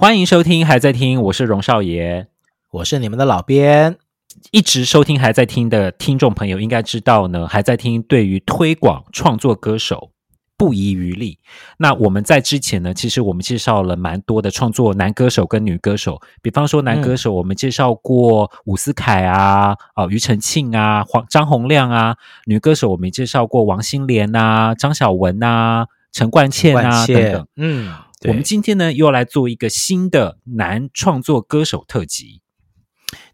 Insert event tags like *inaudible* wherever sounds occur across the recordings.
欢迎收听，还在听，我是荣少爷，我是你们的老编。一直收听还在听的听众朋友应该知道呢，还在听对于推广创作歌手不遗余力。那我们在之前呢，其实我们介绍了蛮多的创作男歌手跟女歌手，比方说男歌手，我们介绍过伍思凯啊，哦、庾澄庆啊，黄张洪亮啊；女歌手我们介绍过王心莲啊，张小文啊，陈冠茜啊等等。嗯。我们今天呢，又要来做一个新的男创作歌手特辑，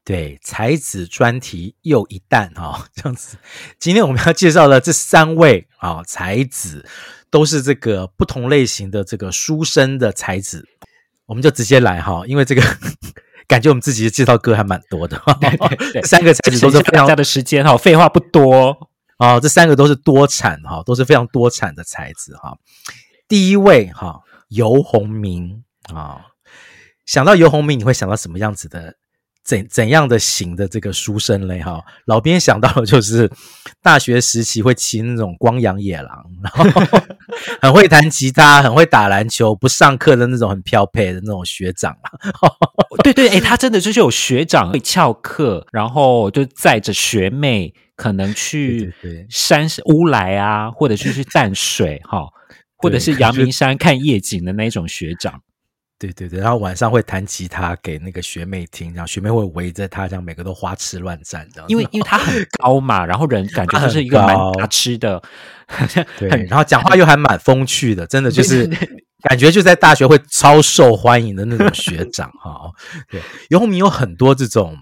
对，才子专题又一弹哈、哦，*laughs* 这样子。今天我们要介绍的这三位啊、哦，才子都是这个不同类型的这个书生的才子，我们就直接来哈、哦，因为这个 *laughs* 感觉我们自己的介绍歌还蛮多的，*laughs* 对对对，三个才子都是非常大的时间哈，废话不多哦，这三个都是多产哈，都是非常多产的才子哈。第一位哈。游鸿明啊，想到游鸿明，你会想到什么样子的怎怎样的型的这个书生嘞？哈，老编想到的就是大学时期会骑那种光阳野狼，然后 *laughs* 很会弹吉他，很会打篮球，不上课的那种很飘配的那种学长。对对，哎，他真的就是有学长会翘课，然后就载着学妹可能去山乌来啊，或者是去淡水哈。或者是阳明山看夜景的那种学长，对对对，然后晚上会弹吉他给那个学妹听，然后学妹会围着他，这样每个都花痴乱站，这样。因为因为他很 *laughs* 高嘛，然后人感觉就是一个蛮大吃的，对，然后讲话又还蛮风趣的，真的就是 *laughs* 感觉就在大学会超受欢迎的那种学长哈。*laughs* 对，游鸿明有很多这种。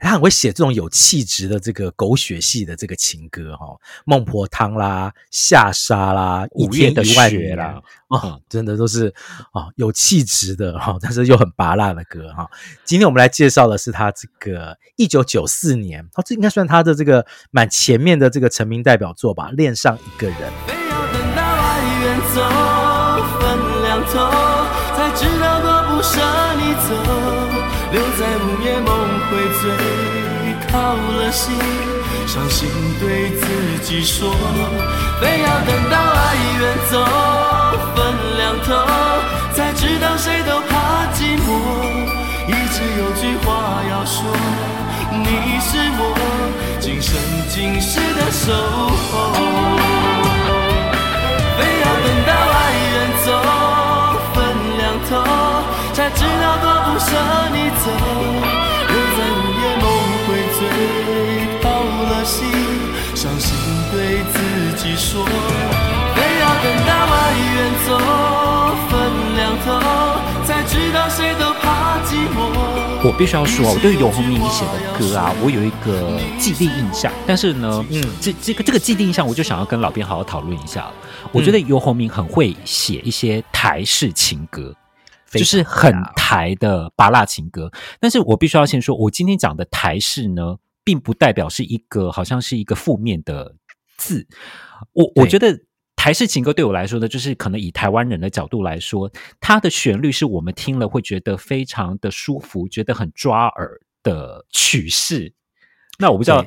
他很会写这种有气质的这个狗血系的这个情歌哈，孟婆汤啦、下沙啦、一天的万年啦，啊，真的都是啊有气质的哈，但是又很拔辣的歌哈。今天我们来介绍的是他这个一九九四年，哦，这应该算他的这个蛮前面的这个成名代表作吧，《恋上一个人》。非要等到爱远走，分两头，才知道多不舍你走，留在午夜梦。回醉，掏了心，伤心对自己说，非要等到爱远走，分两头，才知道谁都怕寂寞。一直有句话要说，你是我今生今世的守候。知道多不舍你走。人在午夜梦回醉到了心，伤心对自己说非要等到爱远走，分两头，才知道谁都怕寂寞。我必须要说，我对游鸿明写的歌啊，我有一个既定印象。但是呢，嗯，这这个这个既定印象，我就想要跟老编好好讨论一下。我觉得游鸿明很会写一些台式情歌，就是很台的芭辣情歌。但是我必须要先说，我今天讲的台式呢，并不代表是一个好像是一个负面的字。我我觉得台式情歌对我来说呢，就是可能以台湾人的角度来说，它的旋律是我们听了会觉得非常的舒服，觉得很抓耳的曲式。那我不知道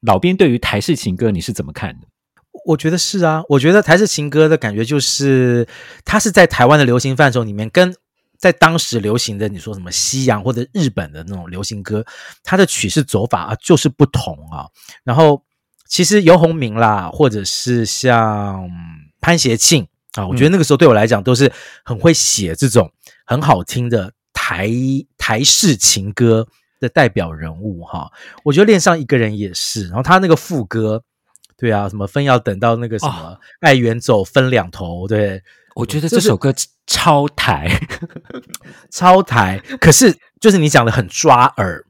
老边对于台式情歌你是怎么看的？我觉得是啊，我觉得台式情歌的感觉就是它是在台湾的流行范畴里面，跟在当时流行的你说什么西洋或者日本的那种流行歌，它的曲式走法啊就是不同啊，然后。其实游鸿明啦，或者是像潘协庆啊，我觉得那个时候对我来讲都是很会写这种很好听的台台式情歌的代表人物哈。我觉得恋上一个人也是，然后他那个副歌，对啊，什么分要等到那个什么爱远走分两头，对，我觉得这首歌超台，*laughs* 超台，可是就是你讲的很抓耳。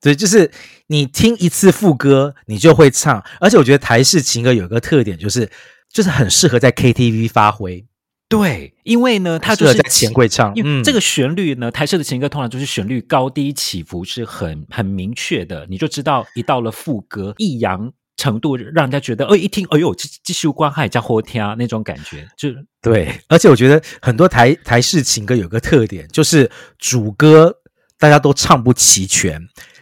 对，就是你听一次副歌，你就会唱。而且我觉得台式情歌有一个特点，就是就是很适合在 KTV 发挥。对，因为呢，它就是在钱柜唱，因为这个旋律呢，台式的情歌通常就是旋律高低起伏是很很明确的，你就知道一到了副歌，抑扬程度让人家觉得，哎，一听，哎呦，这这首歌还叫好听那种感觉，就对。而且我觉得很多台台式情歌有个特点，就是主歌大家都唱不齐全，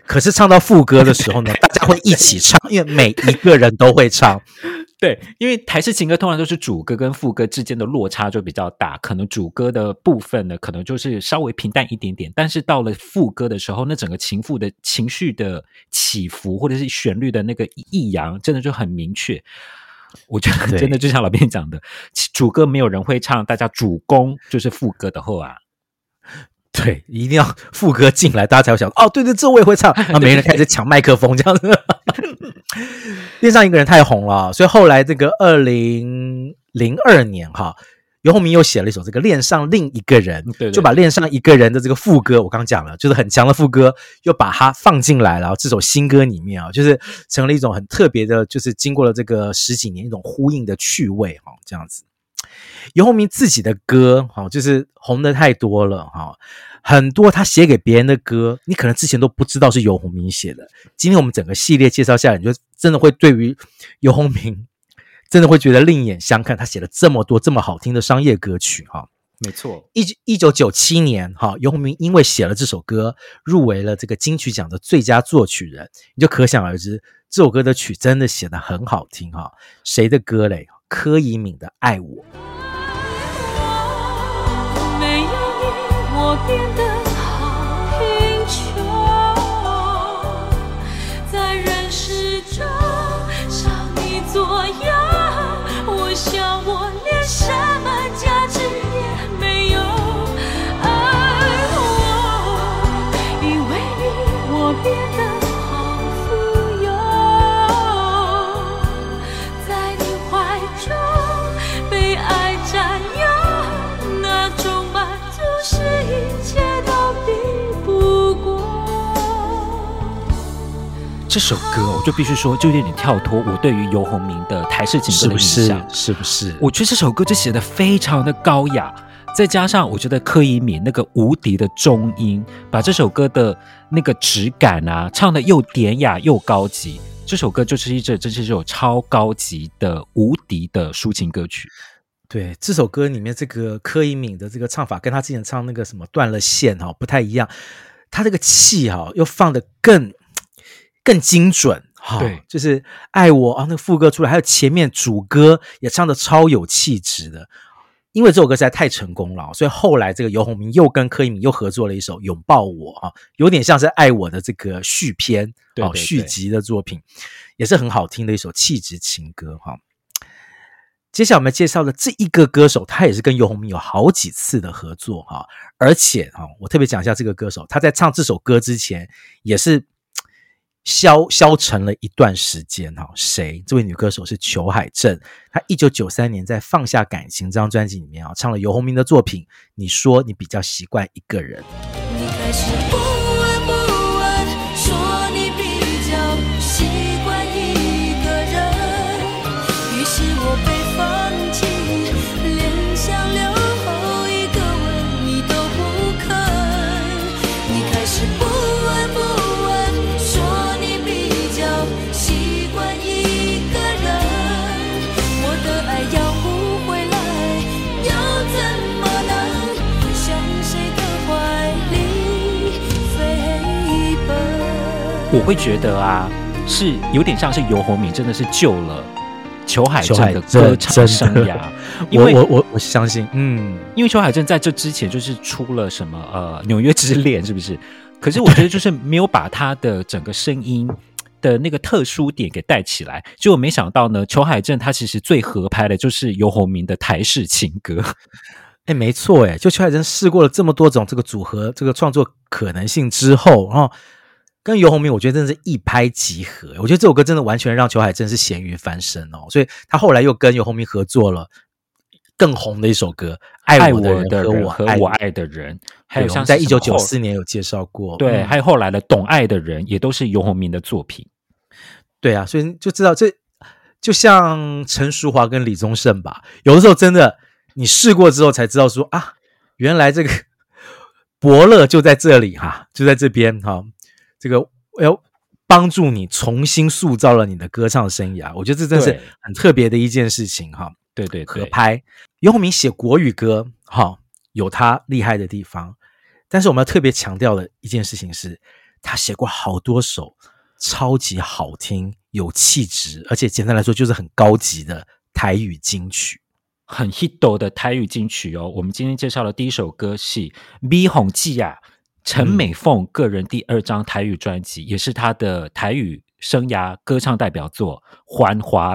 可是唱到副歌的时候呢，*laughs* 大家会一起唱，因为每一个人都会唱。*laughs* 对，因为台式情歌通常都是主歌跟副歌之间的落差就比较大，可能主歌的部分呢，可能就是稍微平淡一点点，但是到了副歌的时候，那整个情妇的情绪的起伏，或者是旋律的那个抑扬，真的就很明确。我觉得真的就像老编讲的，主歌没有人会唱，大家主攻就是副歌的后啊。*laughs* 对，一定要副歌进来，大家才会想哦，对对，这我也会唱。然后每人开始抢麦克风，这样子。*laughs* 恋上一个人太红了，所以后来这个二零零二年哈，游鸿明又写了一首这个恋上另一个人，对对，就把恋上一个人的这个副歌，我刚刚讲了，就是很强的副歌，又把它放进来了。这首新歌里面啊，就是成了一种很特别的，就是经过了这个十几年一种呼应的趣味哈，这样子。游鸿明自己的歌哈，就是红的太多了哈。很多他写给别人的歌，你可能之前都不知道是游鸿明写的。今天我们整个系列介绍下来，你就真的会对于游鸿明 *laughs* 真的会觉得另眼相看。他写了这么多这么好听的商业歌曲，哈，没错。一一九九七年，哈，游鸿明因为写了这首歌，入围了这个金曲奖的最佳作曲人，你就可想而知，这首歌的曲真的写得很好听，哈。谁的歌嘞？柯以敏的《爱我》。变得这首歌我就必须说，就有点跳脱我对于游鸿明的台式情歌的印象，是不是？我觉得这首歌就写的非常的高雅，再加上我觉得柯以敏那个无敌的中音，把这首歌的那个质感啊，唱的又典雅又高级。这首歌就是一这，这是一首超高级的无敌的抒情歌曲。对，这首歌里面这个柯以敏的这个唱法，跟他之前唱那个什么断了线哈不太一样，他这个气哈又放的更。更精准，哈，对，就是爱我啊，那个副歌出来，还有前面主歌也唱的超有气质的。因为这首歌实在太成功了，所以后来这个游鸿明又跟柯以敏又合作了一首《拥抱我》啊，有点像是爱我的这个续篇，对，续集的作品，也是很好听的一首气质情歌哈。接下来我们介绍的这一个歌手，他也是跟游鸿明有好几次的合作哈，而且哈，我特别讲一下这个歌手，他在唱这首歌之前也是。消消沉了一段时间哈，谁？这位女歌手是裘海正，她一九九三年在《放下感情》这张专辑里面啊，唱了游鸿明的作品。你说你比较习惯一个人。你我会觉得啊，是有点像是游鸿明真的是救了裘海正的歌唱生涯。因为我我我相信，嗯，因为裘海正在这之前就是出了什么呃纽约之恋，是不是？可是我觉得就是没有把他的整个声音的那个特殊点给带起来。结果没想到呢，裘海正他其实最合拍的就是游鸿明的台式情歌。哎，没错，哎，就裘海正试过了这么多种这个组合这个创作可能性之后，然后。跟游鸿明，我觉得真的是一拍即合。我觉得这首歌真的完全让裘海正是咸鱼翻身哦，所以他后来又跟游鸿明合作了更红的一首歌《爱我的人和我爱，和我爱的人》，还有像在一九九四年有介绍过，对，还有后来的《懂爱的人》也都是游鸿明的作品。对啊，所以就知道这就像陈淑华跟李宗盛吧，有的时候真的。你试过之后才知道说啊，原来这个 *laughs* 伯乐就在这里哈、啊，就在这边哈、啊，这个要帮助你重新塑造了你的歌唱生涯。我觉得这真是很特别的一件事情哈。对对，合拍。游鸿明写国语歌哈，有他厉害的地方，但是我们要特别强调的一件事情是，他写过好多首超级好听、有气质，而且简单来说就是很高级的台语金曲。很 hit 的台语金曲哦，我们今天介绍的第一首歌是《美凤姐》啊，陈美凤个人第二张台语专辑，嗯、也是她的台语生涯歌唱代表作《繁华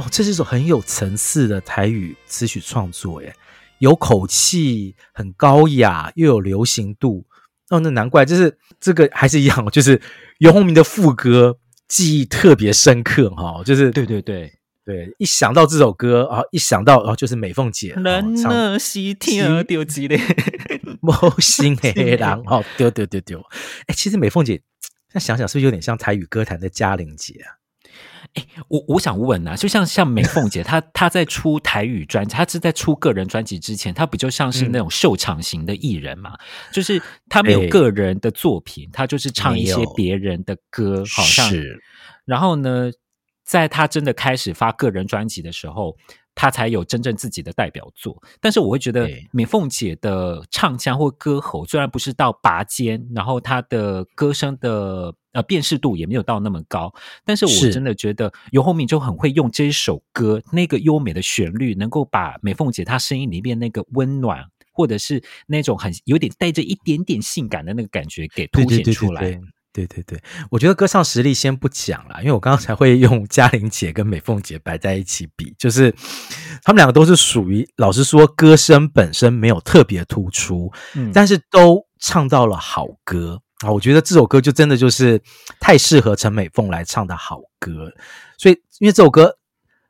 哦，这是一首很有层次的台语词曲创作，耶，有口气，很高雅，又有流行度。哦，那难怪，就是这个还是一样，就是游鸿明的副歌记忆特别深刻哈，就是对对对对，一想到这首歌啊，一想到哦，就是美凤姐，那是听丢机的。猫心黑狼哦，丢丢丢丢！哎，其实美凤姐，那想想是不是有点像台语歌坛的嘉玲姐啊？哎，我我想问啊，就像像美凤姐，她她在出台语专辑，她是在出个人专辑之前，她不就像是那种秀场型的艺人嘛？嗯、就是她没有个人的作品，她就是唱一些别人的歌，好像是。然后呢，在她真的开始发个人专辑的时候。他才有真正自己的代表作，但是我会觉得美凤姐的唱腔或歌喉虽然不是到拔尖，然后她的歌声的呃辨识度也没有到那么高，但是我真的觉得尤鸿明就很会用这一首歌那个优美的旋律，能够把美凤姐她声音里面那个温暖，或者是那种很有点带着一点点性感的那个感觉给凸显出来。对对对对对对我觉得歌唱实力先不讲了，因为我刚刚才会用嘉玲姐跟美凤姐摆在一起比，就是他们两个都是属于，老实说，歌声本身没有特别突出，嗯，但是都唱到了好歌啊。我觉得这首歌就真的就是太适合陈美凤来唱的好歌，所以因为这首歌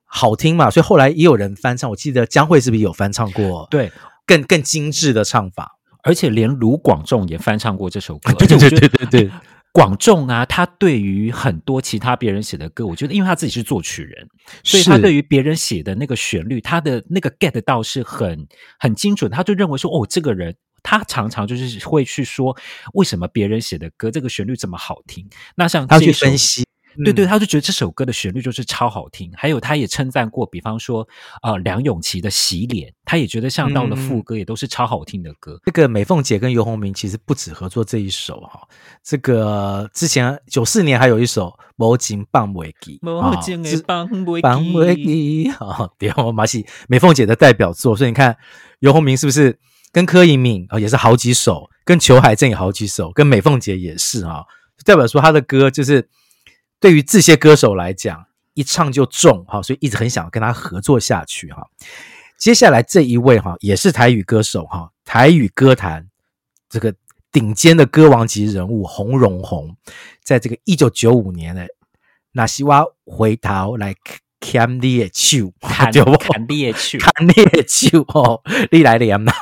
好听嘛，所以后来也有人翻唱。我记得江蕙是不是有翻唱过？对，更更精致的唱法，而且连卢广仲也翻唱过这首歌。对对对对对对。广仲啊，他对于很多其他别人写的歌，我觉得因为他自己是作曲人，所以他对于别人写的那个旋律，他的那个 get 到是很很精准。他就认为说，哦，这个人他常常就是会去说，为什么别人写的歌这个旋律这么好听？那像他去分析。对对，他就觉得这首歌的旋律就是超好听，还有他也称赞过，比方说呃梁咏琪的《洗脸》，他也觉得像到了副歌也都是超好听的歌。这个美凤姐跟游鸿明其实不止合作这一首哈，这个之前九四年还有一首《无情放袂记》，无情的放袂放袂记，好，对，马戏美凤姐的代表作，所以你看游鸿明是不是跟柯以敏啊也是好几首，跟裘海正也好几首，跟美凤姐也是哦，代表说他的歌就是。对于这些歌手来讲，一唱就中哈，所以一直很想跟他合作下去哈。接下来这一位哈，也是台语歌手哈，台语歌坛这个顶尖的歌王级人物洪荣宏，在这个一九九五年呢，那西瓜回头来看你的手，*laughs* 看 *laughs* 你的手，*laughs* 砍你的手哦，你来念呐，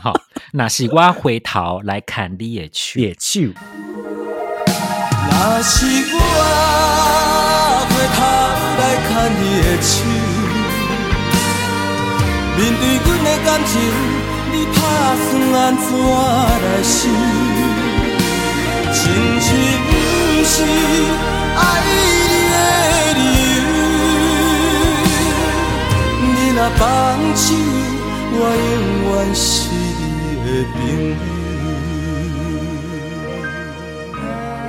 好，那是我回头来看你的手。若是我回头来看你的手，面对阮的感情，你打算安怎来想？亲像不是爱你的理由，你若放手，我永远是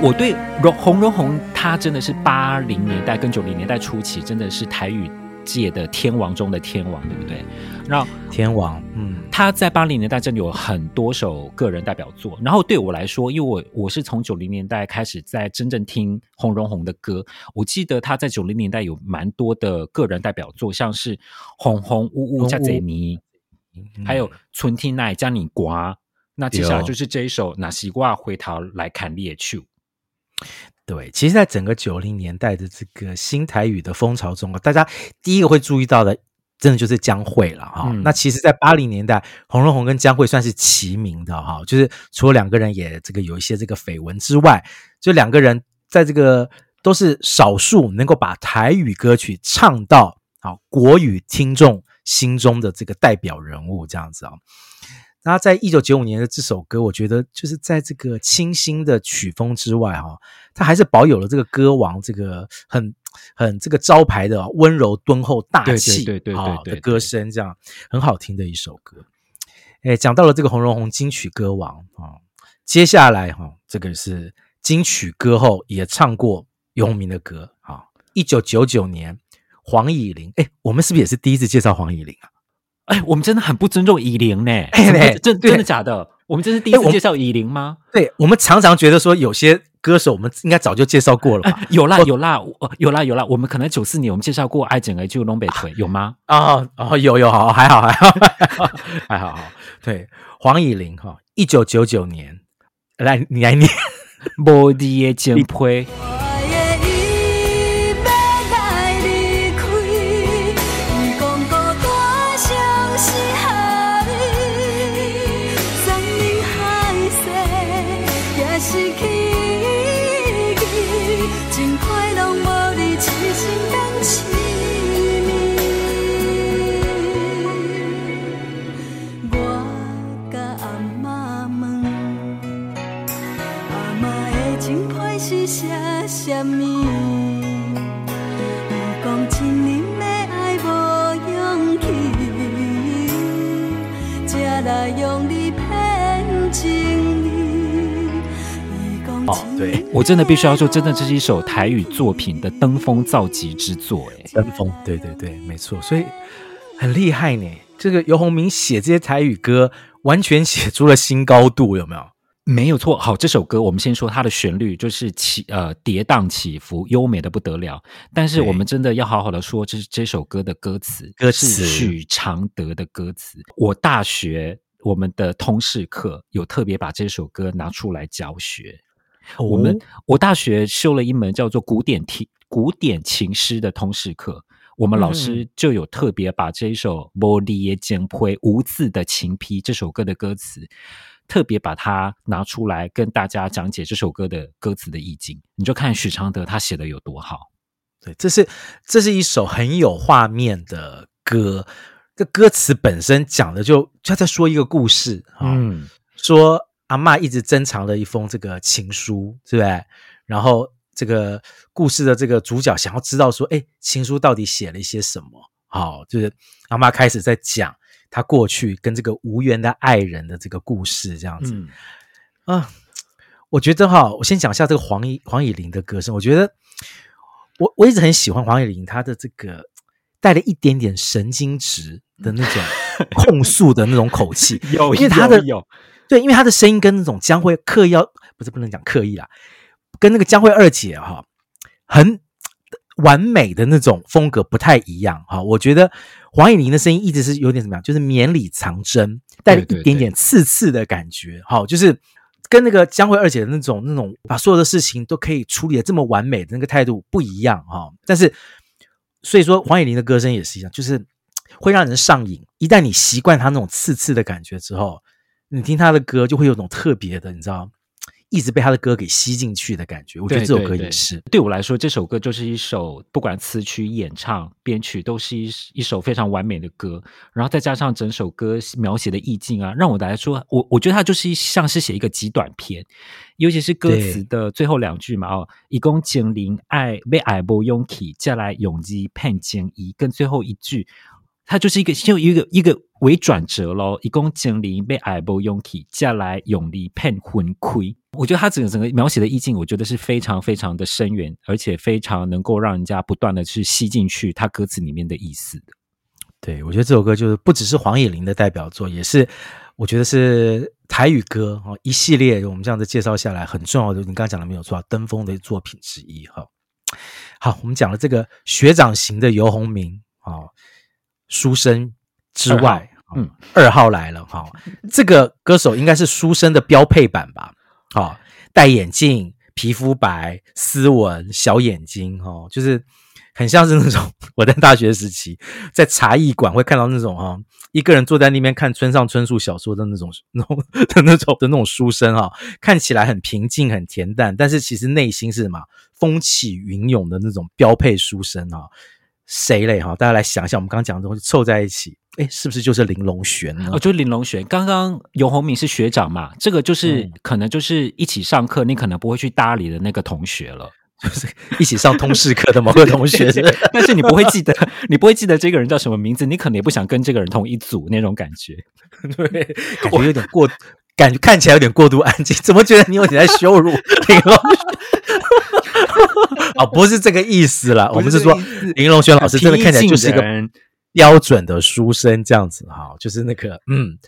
我对荣洪荣宏，他真的是八零年代跟九零年代初期，真的是台语界的天王中的天王，对不对？然后天王，嗯，他在八零年代真的有很多首个人代表作。然后对我来说，因为我我是从九零年代开始在真正听洪荣宏的歌，我记得他在九零年代有蛮多的个人代表作，像是《红红呜呜加贼迷》，还有《春天来将你刮》。那接下来就是这一首《那西瓜回头来看猎树》。对，其实，在整个九零年代的这个新台语的风潮中啊，大家第一个会注意到的，真的就是江蕙了哈。嗯、那其实，在八零年代，洪荣宏跟江蕙算是齐名的哈，就是除了两个人也这个有一些这个绯闻之外，就两个人在这个都是少数能够把台语歌曲唱到啊国语听众心中的这个代表人物这样子啊。那在一九九五年的这首歌，我觉得就是在这个清新的曲风之外，哈，它还是保有了这个歌王这个很很这个招牌的温柔敦厚大气对对对对的歌声，这样很好听的一首歌。哎，讲到了这个红荣红金曲歌王啊，接下来哈，这个是金曲歌后也唱过游鸿明的歌啊。一九九九年，黄乙玲，哎，我们是不是也是第一次介绍黄乙玲啊？哎，我们真的很不尊重以玲呢！*laughs* 哎，真真的假的？我们这是第一次介绍以玲吗？对，我们常常觉得说有些歌手我们应该早就介绍过了吧？有啦有啦，有啦有啦，我们可能九四年我们介绍过爱整个就东北腿有吗？啊哦有有好还好还好 *laughs* 还好好对黄以玲哈，一九九九年来你来念，*laughs* 无敌的金杯。哦，对，我真的必须要说，真的这是一首台语作品的登峰造极之作，哎，登峰，对对对，没错，所以很厉害呢。这个游鸿明写这些台语歌，完全写出了新高度，有没有？没有错。好，这首歌我们先说它的旋律，就是起呃跌宕起伏，优美的不得了。但是我们真的要好好的说，这是这首歌的歌词，歌词是许常德的歌词。我大学我们的通识课有特别把这首歌拿出来教学。我们我大学修了一门叫做古典题古典情诗的通识课，我们老师就有特别把这一首《无字的情批》无字的情批这首歌的歌词，特别把它拿出来跟大家讲解这首歌的歌词的意境。你就看许常德他写的有多好。对，这是这是一首很有画面的歌，这歌词本身讲的就就在说一个故事啊，嗯，说。阿嬷一直珍藏了一封这个情书，是不对？然后这个故事的这个主角想要知道说，哎，情书到底写了一些什么？好，就是阿嬷开始在讲她过去跟这个无缘的爱人的这个故事，这样子。嗯，啊，我觉得哈，我先讲一下这个黄以黄以玲的歌声。我觉得我我一直很喜欢黄以玲，她的这个带了一点点神经质的那种控诉的那种口气，*laughs* 有，因为她的有。对，因为他的声音跟那种江蕙刻意要，不是不能讲刻意啦，跟那个江蕙二姐哈，很完美的那种风格不太一样哈。我觉得黄以玲的声音一直是有点怎么样，就是绵里藏针，带了一点点刺刺的感觉，哈，就是跟那个江蕙二姐的那种那种把所有的事情都可以处理的这么完美的那个态度不一样哈。但是所以说黄以玲的歌声也是一样，就是会让人上瘾。一旦你习惯他那种刺刺的感觉之后。你听他的歌，就会有种特别的，你知道，一直被他的歌给吸进去的感觉。我觉得这首歌也是。对，我来说，这首歌就是一首不管词曲、演唱、编曲，都是一一首非常完美的歌。然后再加上整首歌描写的意境啊，让我来说，我我觉得它就是像是写一个极短篇，尤其是歌词的最后两句嘛，哦，一共精灵爱被爱不勇气，再来勇气盼见一，跟最后一句。它就是一个就一个一个为转折喽，一共经历被爱不勇气，再来用力骗魂亏。我觉得他整个整个描写的意境，我觉得是非常非常的深远，而且非常能够让人家不断的去吸进去他歌词里面的意思的。对，我觉得这首歌就是不只是黄野玲的代表作，也是我觉得是台语歌哈一系列我们这样子介绍下来很重要的，你刚刚讲的没有错，登峰的作品之一哈。好，我们讲了这个学长型的游鸿明啊，书生之外，嗯，二号来了哈，*laughs* 这个歌手应该是书生的标配版吧？好，戴眼镜，皮肤白，斯文，小眼睛哈，就是。很像是那种 *laughs* 我在大学时期在茶艺馆会看到那种哈，一个人坐在那边看村上春树小说的那种那种 *laughs* 的那种的那种书生哈，看起来很平静很恬淡，但是其实内心是什么风起云涌的那种标配书生哈。谁嘞哈？大家来想一下，我们刚刚讲的东西凑在一起，诶，是不是就是林隆璇呢？哦，就是林隆璇。刚刚尤鸿明是学长嘛，这个就是、嗯、可能就是一起上课，你可能不会去搭理的那个同学了。就是 *laughs* 一起上通识课的某个同学，*laughs* 但是你不会记得，*laughs* 你不会记得这个人叫什么名字，你可能也不想跟这个人同一组那种感觉，对，感觉有点过，感觉看起来有点过度安静，怎么觉得你有点在羞辱林隆璇？*laughs* 哦，不是这个意思啦，我们是说林隆璇老师真的看起来就是一个标准的书生这样子哈，就是那个嗯。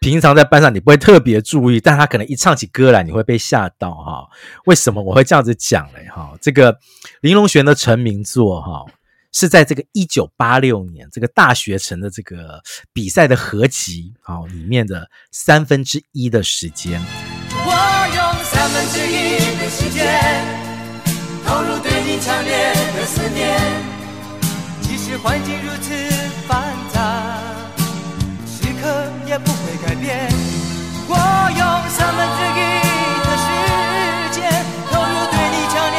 平常在班上你不会特别注意，但他可能一唱起歌来，你会被吓到哈。为什么我会这样子讲嘞？哈，这个林隆璇的成名作哈，是在这个一九八六年这个大学城的这个比赛的合集啊里面的三分之一的时间。我用三分之一的时间投入对你强烈的思念，即使环境如此繁杂。时刻也不会改变。我用三分之一的时间投入对你强烈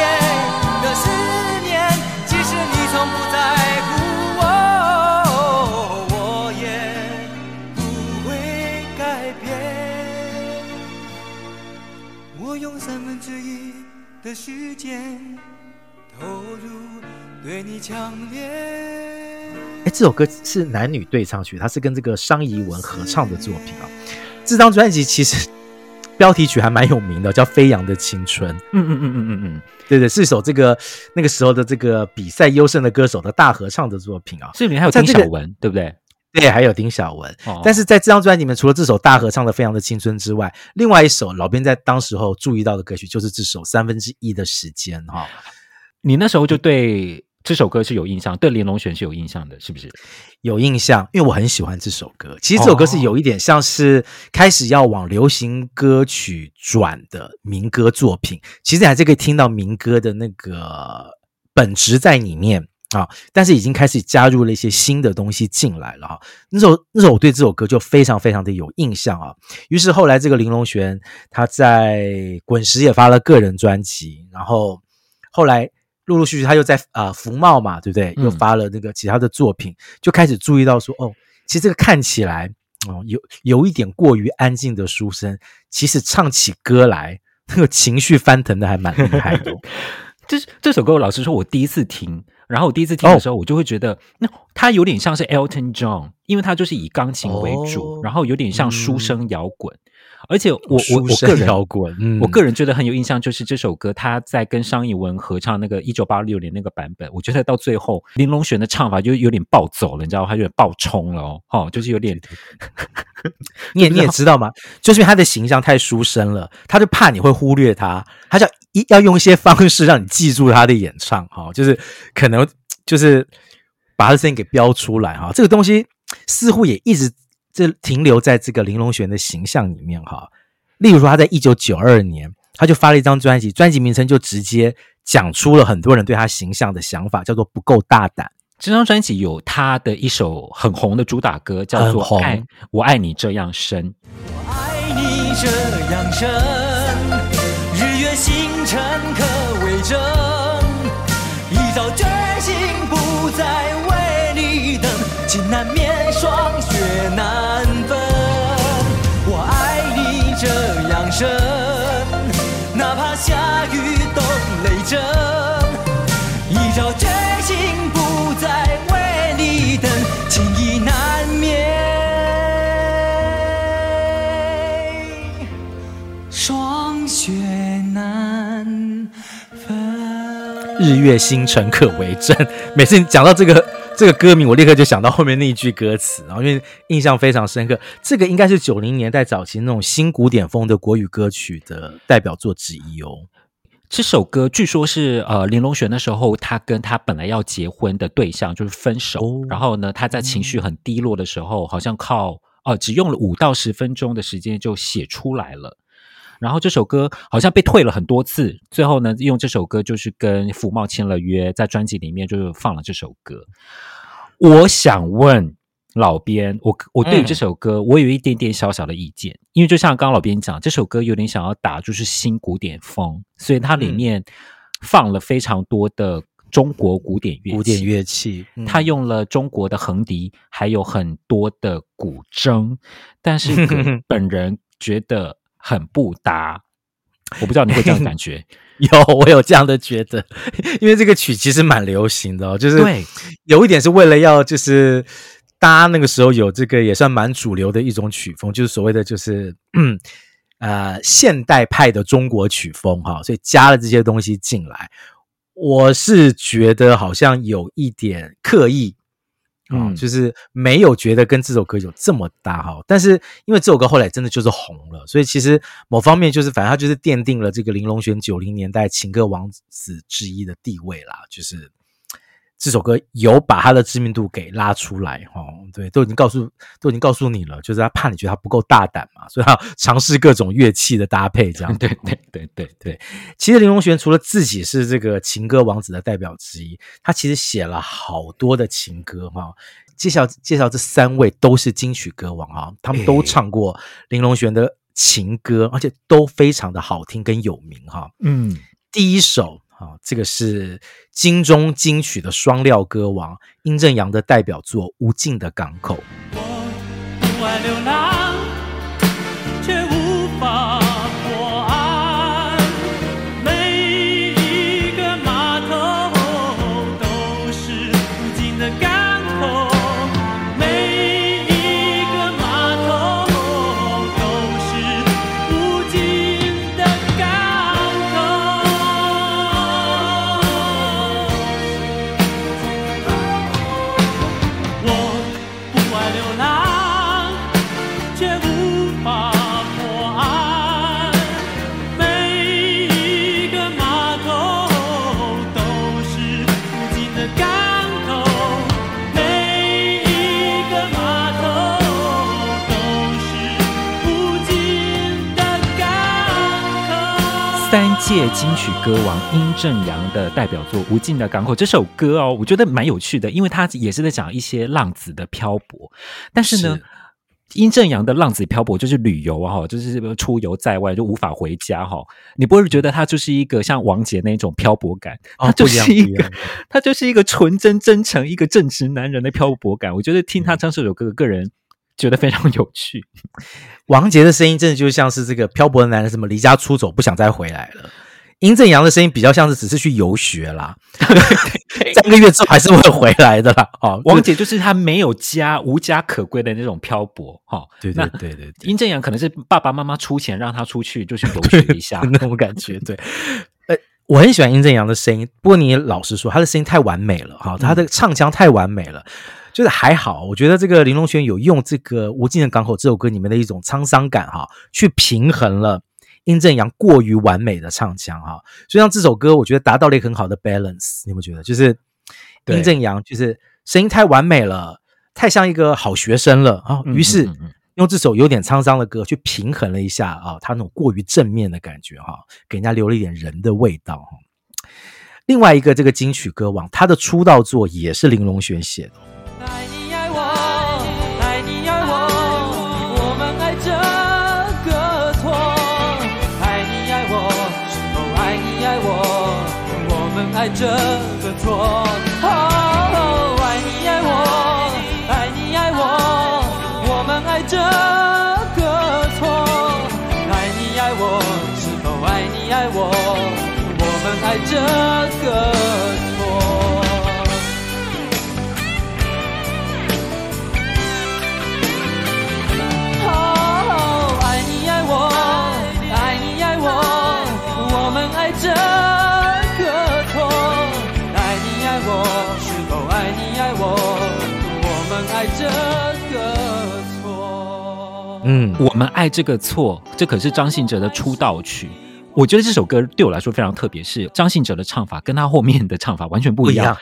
的思念，即使你从不在乎我，我也不会改变。我用三分之一的时间投入对你强烈。哎，这首歌是男女对唱曲，它是跟这个商怡文合唱的作品啊。这张专辑其实标题曲还蛮有名的，叫《飞扬的青春》。嗯嗯嗯嗯嗯嗯，对对，是一首这个那个时候的这个比赛优胜的歌手的大合唱的作品啊。这里面还有丁小文，这个、对不对？对，还有丁晓文。哦、但是在这张专辑里面，除了这首大合唱的《非常的青春》之外，另外一首老编在当时候注意到的歌曲就是这首《三分之一的时间》哈。你那时候就对。这首歌是有印象，对林隆璇是有印象的，是不是？有印象，因为我很喜欢这首歌。其实这首歌是有一点像是开始要往流行歌曲转的民歌作品。其实还是可以听到民歌的那个本质在里面啊，但是已经开始加入了一些新的东西进来了哈。那时候，那时候我对这首歌就非常非常的有印象啊。于是后来这个玲珑璇他在滚石也发了个人专辑，然后后来。陆陆续续，他又在啊、呃、福茂嘛，对不对？又发了那个其他的作品，嗯、就开始注意到说，哦，其实这个看起来哦有有一点过于安静的书生，其实唱起歌来，那个情绪翻腾的还蛮厉害的。*laughs* 这这首歌，老实说，我第一次听，然后我第一次听的时候，我就会觉得，那、哦、它有点像是 Elton John，因为它就是以钢琴为主，哦、然后有点像书生摇滚。嗯而且我我我个人摇滚，嗯、我个人觉得很有印象，就是这首歌他在跟商以文合唱那个一九八六年那个版本，我觉得到最后林隆璇的唱法就有点暴走了，你知道吗？他有点暴冲了哦，哦，就是有点，*laughs* 你也 *laughs* 你也知道吗？就是因为他的形象太书生了，他就怕你会忽略他，他就一要用一些方式让你记住他的演唱，哈、哦，就是可能就是把他的声音给标出来，哈、哦，这个东西似乎也一直。这停留在这个林隆璇的形象里面哈，例如说他在一九九二年，他就发了一张专辑，专辑名称就直接讲出了很多人对他形象的想法，叫做不够大胆。这张专辑有他的一首很红的主打歌，叫做《爱红我爱你这样深》。我爱你这样深，一朝决心不再为你等，情难免，霜雪难分。我爱你这样深，哪怕下雨冻雷阵。一朝决心不再为你等，情意难免，霜雪难。日月星辰可为证。每次你讲到这个 *laughs* 这个歌名，我立刻就想到后面那一句歌词，然后因为印象非常深刻。这个应该是九零年代早期那种新古典风的国语歌曲的代表作之一哦。这首歌据说是呃林隆璇那时候他跟他本来要结婚的对象就是分手，哦、然后呢他在情绪很低落的时候，嗯、好像靠哦、呃、只用了五到十分钟的时间就写出来了。然后这首歌好像被退了很多次，最后呢，用这首歌就是跟福茂签了约，在专辑里面就是放了这首歌。我想问老编，我我对于这首歌，我有一点点小小的意见，嗯、因为就像刚刚老编讲，这首歌有点想要打就是新古典风，所以它里面放了非常多的中国古典乐器，古典乐器，它用了中国的横笛，还有很多的古筝，但是 *laughs* 本人觉得。很不搭，我不知道你会这样感觉。*laughs* 有，我有这样的觉得，*laughs* 因为这个曲其实蛮流行的哦，就是对，有一点是为了要就是搭那个时候有这个也算蛮主流的一种曲风，就是所谓的就是嗯呃现代派的中国曲风哈，所以加了这些东西进来，我是觉得好像有一点刻意。嗯，就是没有觉得跟这首歌有这么搭哈，但是因为这首歌后来真的就是红了，所以其实某方面就是反正它就是奠定了这个林隆璇九零年代情歌王子之一的地位啦，就是这首歌有把他的知名度给拉出来哈，对，都已经告诉都已经告诉你了，就是他怕你觉得他不够大胆嘛，所以他尝试各种乐器的搭配这样，*laughs* 对对对对对。其实林隆璇除了自己是这个情歌王子的代表之一，他其实写了好多的情歌哈。介绍介绍这三位都是金曲歌王啊，他们都唱过林隆璇的情歌，而且都非常的好听跟有名哈。嗯，第一首啊，这个是金钟金曲的双料歌王殷正阳的代表作《无尽的港口》。届金曲歌王殷正阳的代表作《无尽的港口》这首歌哦，我觉得蛮有趣的，因为他也是在讲一些浪子的漂泊。但是呢，殷正阳的浪子漂泊就是旅游哈，就是出游在外就无法回家哈。你不会觉得他就是一个像王杰那种漂泊感？他就是一个，*laughs* 他就是一个纯真真诚、一个正直男人的漂泊感。我觉得听他唱这首歌，个人觉得非常有趣。王杰的声音真的就像是这个漂泊的男人，什么离家出走，不想再回来了。殷正阳的声音比较像是只是去游学啦，*laughs* 三个月之后还是会回来的啦。哦，王杰就是他没有家、无家可归的那种漂泊。哈，对对对对，殷正阳可能是爸爸妈妈出钱让他出去，就去游学一下 *laughs* 那种感觉。对，呃，我很喜欢殷正阳的声音，不过你老实说，他的声音太完美了哈，他的唱腔太完美了，就是还好。我觉得这个林隆璇有用这个《无尽的港口》这首歌里面的一种沧桑感哈，去平衡了。殷正阳过于完美的唱腔哈，所以让这首歌我觉得达到了一个很好的 balance。你有没有觉得？就是殷正阳就是声音太完美了，太像一个好学生了啊。于是用这首有点沧桑的歌去平衡了一下啊，他那种过于正面的感觉哈，给人家留了一点人的味道哈。另外一个这个金曲歌王，他的出道作也是林隆璇写的。爱这个错，哦，爱你爱我，爱你爱我，我们爱这个错，爱你爱我，是否爱你爱我，我们爱这个嗯，我们爱这个错，这可是张信哲的出道曲。我觉得这首歌对我来说非常特别，是张信哲的唱法跟他后面的唱法完全不一样。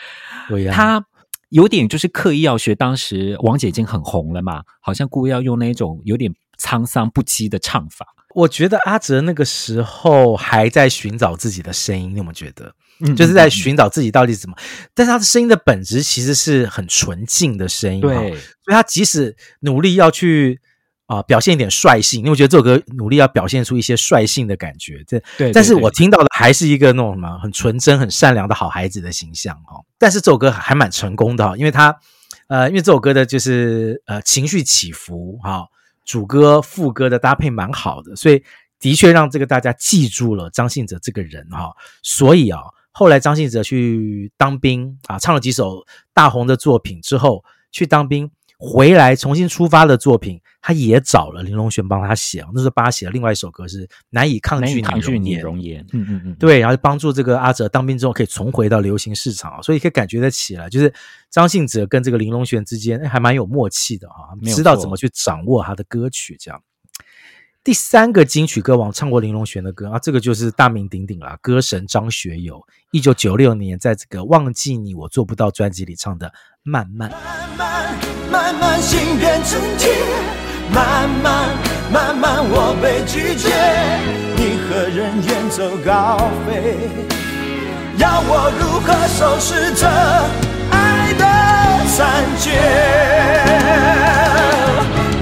不一样，他有点就是刻意要学当时王姐已经很红了嘛，好像故意要用那种有点沧桑不羁的唱法。我觉得阿哲那个时候还在寻找自己的声音，你有没有觉得？嗯，就是在寻找自己到底怎么？但是他的声音的本质其实是很纯净的声音，对，所以他即使努力要去。啊、呃，表现一点率性，因为我觉得这首歌努力要表现出一些率性的感觉，这对。但是我听到的还是一个那种什么很纯真、很善良的好孩子的形象哈。但是这首歌还蛮成功的哈，因为他呃，因为这首歌的就是呃情绪起伏哈，主歌副歌的搭配蛮好的，所以的确让这个大家记住了张信哲这个人哈。所以啊，后来张信哲去当兵啊，唱了几首大红的作品之后去当兵。回来重新出发的作品，他也找了林隆璇帮他写。那时候帮他写了另外一首歌是《难以抗拒你容颜》。嗯嗯嗯，对，然后帮助这个阿哲当兵之后可以重回到流行市场，所以可以感觉得起来，就是张信哲跟这个林隆璇之间还蛮有默契的啊，知道怎么去掌握他的歌曲。这样，第三个金曲歌王唱过林隆璇的歌啊，这个就是大名鼎鼎了，歌神张学友，一九九六年在这个《忘记你我做不到》专辑里唱的《慢慢》。慢慢心变成铁，慢慢慢慢我被拒绝，你和人远走高飞，要我如何收拾这爱的残缺？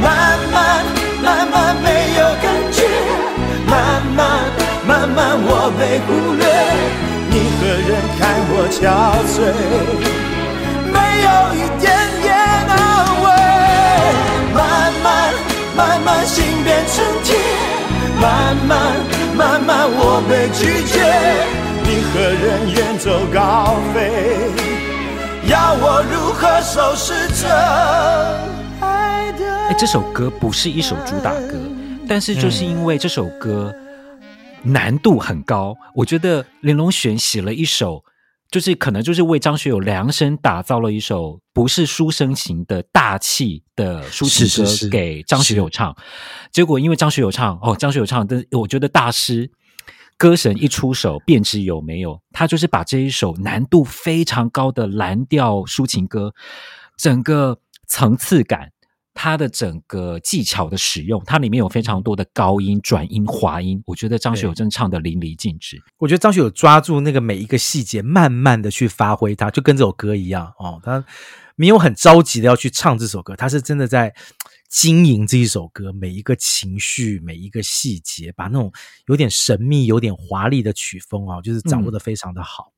慢慢慢慢没有感觉，慢慢慢慢我被忽略，你和人看我憔悴，没有一成铁，慢慢慢慢我被拒绝，你和人远走高飞，要我如何收拾这爱的？哎，这首歌不是一首主打歌，但是就是因为这首歌难度很高，嗯、我觉得林隆璇写了一首。就是可能就是为张学友量身打造了一首不是书生型的大气的抒情歌给张学友唱，结果因为张学友唱哦，张学友唱的，我觉得大师歌神一出手便知有没有，他就是把这一首难度非常高的蓝调抒情歌，整个层次感。它的整个技巧的使用，它里面有非常多的高音、转音、滑音，我觉得张学友真的唱的淋漓尽致。我觉得张学友抓住那个每一个细节，慢慢的去发挥它，就跟这首歌一样哦。他没有很着急的要去唱这首歌，他是真的在经营这一首歌，每一个情绪、每一个细节，把那种有点神秘、有点华丽的曲风啊，就是掌握的非常的好。嗯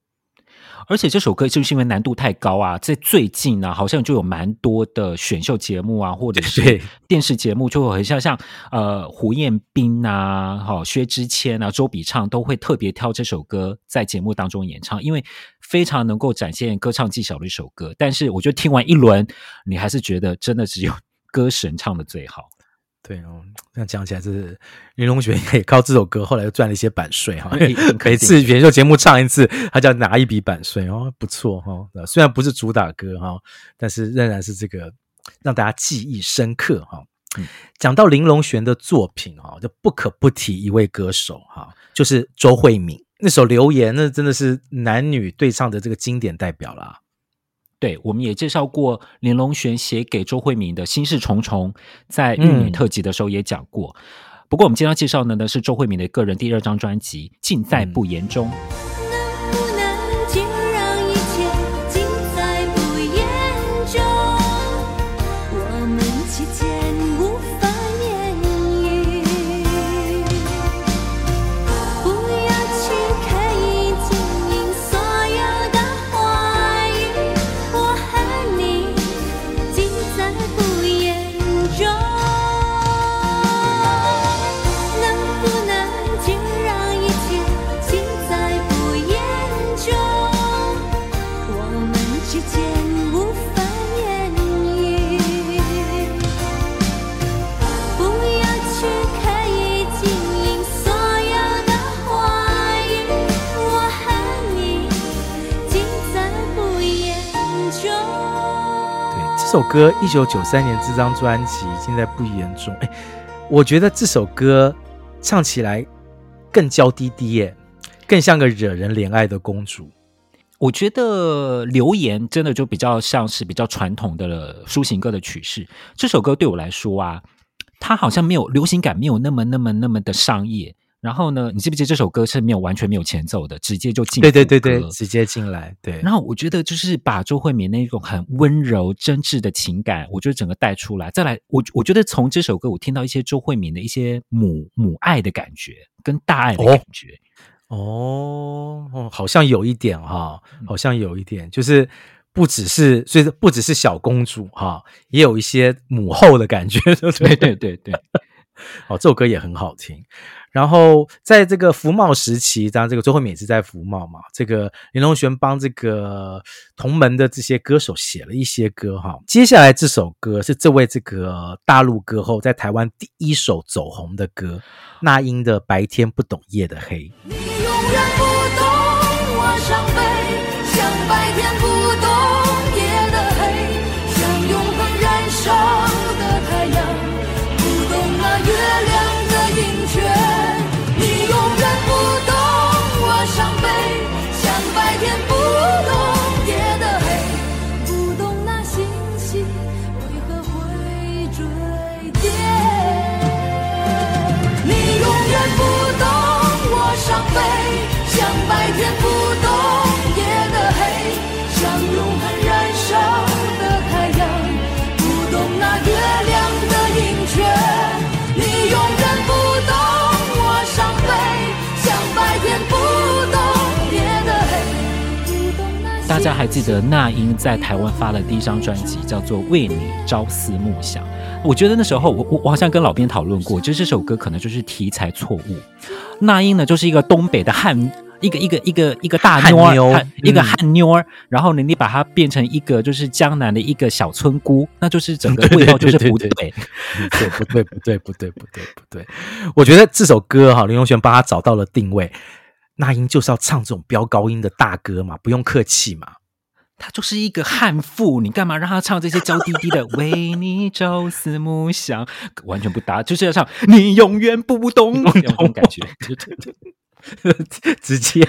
而且这首歌就是因为难度太高啊，在最近呢、啊，好像就有蛮多的选秀节目啊，或者是电视节目，就会很像像呃胡彦斌啊、好薛之谦啊、周笔畅都会特别挑这首歌在节目当中演唱，因为非常能够展现歌唱技巧的一首歌。但是我觉得听完一轮，你还是觉得真的只有 *laughs* 歌神唱的最好。对哦，这样讲起来，是林隆璇也靠这首歌，后来又赚了一些版税哈。*laughs* 每次选秀节目唱一次，他就要拿一笔版税哦，不错哈。虽然不是主打歌哈，但是仍然是这个让大家记忆深刻哈。讲到林隆璇的作品哈，就不可不提一位歌手哈，就是周慧敏那首《留言》，那真的是男女对唱的这个经典代表了。对，我们也介绍过林隆璇写给周慧敏的心事重重，在玉女特辑的时候也讲过。嗯、不过，我们今天要介绍的呢是周慧敏的个人第二张专辑《尽在不言中》。这首歌一九九三年这张专辑已经在不言中。哎，我觉得这首歌唱起来更娇滴滴耶，更像个惹人怜爱的公主。我觉得留言真的就比较像是比较传统的抒情歌的曲式。这首歌对我来说啊，它好像没有流行感，没有那么那么那么的商业。然后呢，你记不记得这首歌是没有完全没有前奏的，直接就进？对对对对，直接进来。对。然后我觉得就是把周慧敏那种很温柔真挚的情感，我觉得整个带出来。再来，我我觉得从这首歌我听到一些周慧敏的一些母母爱的感觉，跟大爱的感觉。哦哦哦，好像有一点哈、哦，好像有一点，就是不只是，所以不只是小公主哈、哦，也有一些母后的感觉，对对对对对。*laughs* 哦，这首歌也很好听。然后在这个福茂时期，当然这个周慧敏也是在福茂嘛。这个林隆璇帮这个同门的这些歌手写了一些歌哈。接下来这首歌是这位这个大陆歌后在台湾第一首走红的歌，那英的《白天不懂夜的黑》。你永远不懂我伤悲，像白天不大家还记得那英在台湾发的第一张专辑叫做《为你朝思暮想》。我觉得那时候我我我好像跟老编讨论过，就是这首歌可能就是题材错误。那英呢，就是一个东北的汉，一个一个一个一个大妞儿，一个汉妞儿。然后呢，你把它变成一个就是江南的一个小村姑，那就是整个 *laughs* 味道就是不对，*laughs* 对，不对，不对，不对，不对，不对。我觉得这首歌哈，林隆璇帮他找到了定位。那英就是要唱这种飙高音的大歌嘛，不用客气嘛。他就是一个悍妇，你干嘛让他唱这些娇滴滴的“为你朝思暮想”，完全不搭，就是要唱“你永远不懂” *laughs* 那种感觉，*laughs* 直接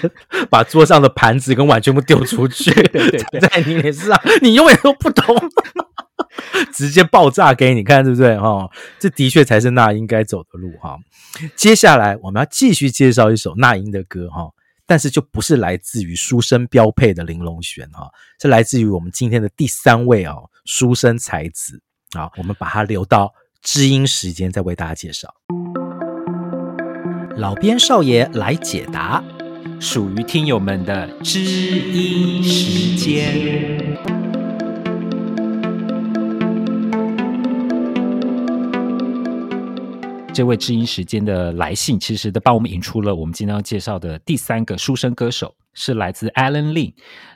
把桌上的盘子跟碗全部丢出去，*laughs* 对对对，在你脸上，你永远都不懂，*laughs* 直接爆炸给你看，对不对？哈，这的确才是那英该走的路哈。接下来我们要继续介绍一首那英的歌哈，但是就不是来自于书生标配的玲珑璇哈，是来自于我们今天的第三位哦书生才子啊，我们把它留到知音时间再为大家介绍。老边少爷来解答，属于听友们的知音时间。这位知音时间的来信，其实都帮我们引出了我们今天要介绍的第三个书生歌手，是来自 Alan Lin。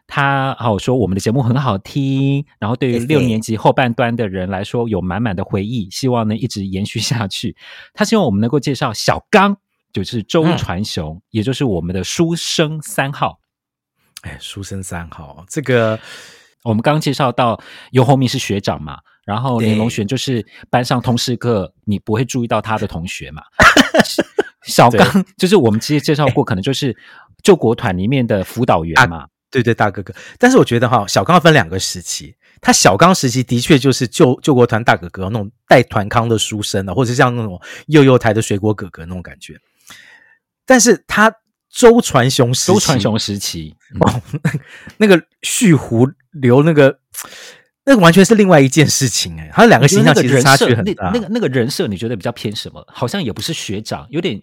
他好说我们的节目很好听，然后对于六年级后半段的人来说有满满的回忆，希望能一直延续下去。他希望我们能够介绍小刚，就是周传雄，嗯、也就是我们的书生三号。哎，书生三号，这个我们刚刚介绍到游鸿明是学长嘛。然后林龙璇就是班上通识课你不会注意到他的同学嘛？*laughs* 小刚就是我们之前介绍过，可能就是救国团里面的辅导员嘛。对对，大哥哥。但是我觉得哈，小刚分两个时期，他小刚时期的确就是救救国团大哥哥那种带团康的书生啊，或者像那种幼幼台的水果哥哥那种感觉。但是他周传雄时期，周传雄时期，哦，*laughs* 那个蓄胡留那个。那个完全是另外一件事情哎，他两个形象其实差距很大。那个那个人设，你觉得比较偏什么？好像也不是学长，有点。